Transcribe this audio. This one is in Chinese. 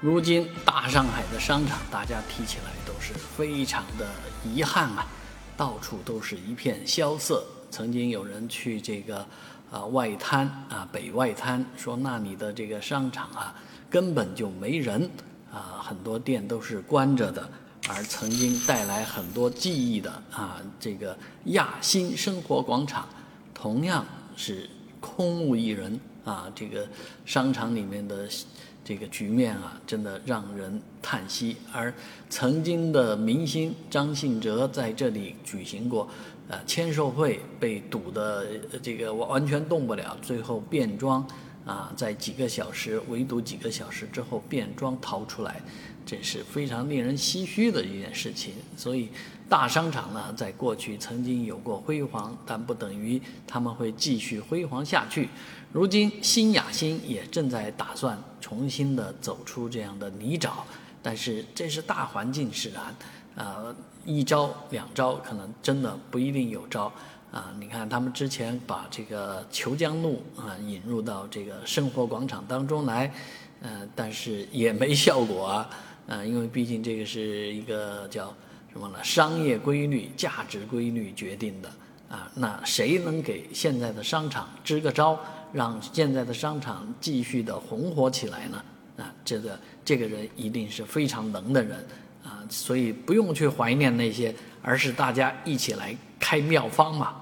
如今大上海的商场，大家提起来都是非常的遗憾啊，到处都是一片萧瑟。曾经有人去这个啊外滩啊北外滩，说那里的这个商场啊根本就没人啊，很多店都是关着的。而曾经带来很多记忆的啊这个亚新生活广场，同样是空无一人啊，这个商场里面的。这个局面啊，真的让人叹息。而曾经的明星张信哲在这里举行过呃签售会，被堵的这个完全动不了，最后变装啊，在几个小时围堵几个小时之后变装逃出来，这是非常令人唏嘘的一件事情。所以大商场呢，在过去曾经有过辉煌，但不等于他们会继续辉煌下去。如今新雅欣也正在打算重新的走出这样的泥沼，但是这是大环境使然，呃，一招两招可能真的不一定有招啊。你看他们之前把这个虬江路啊引入到这个生活广场当中来，呃，但是也没效果啊，呃，因为毕竟这个是一个叫什么呢？商业规律、价值规律决定的啊。那谁能给现在的商场支个招？让现在的商场继续的红火起来呢？啊，这个这个人一定是非常能的人啊，所以不用去怀念那些，而是大家一起来开妙方嘛。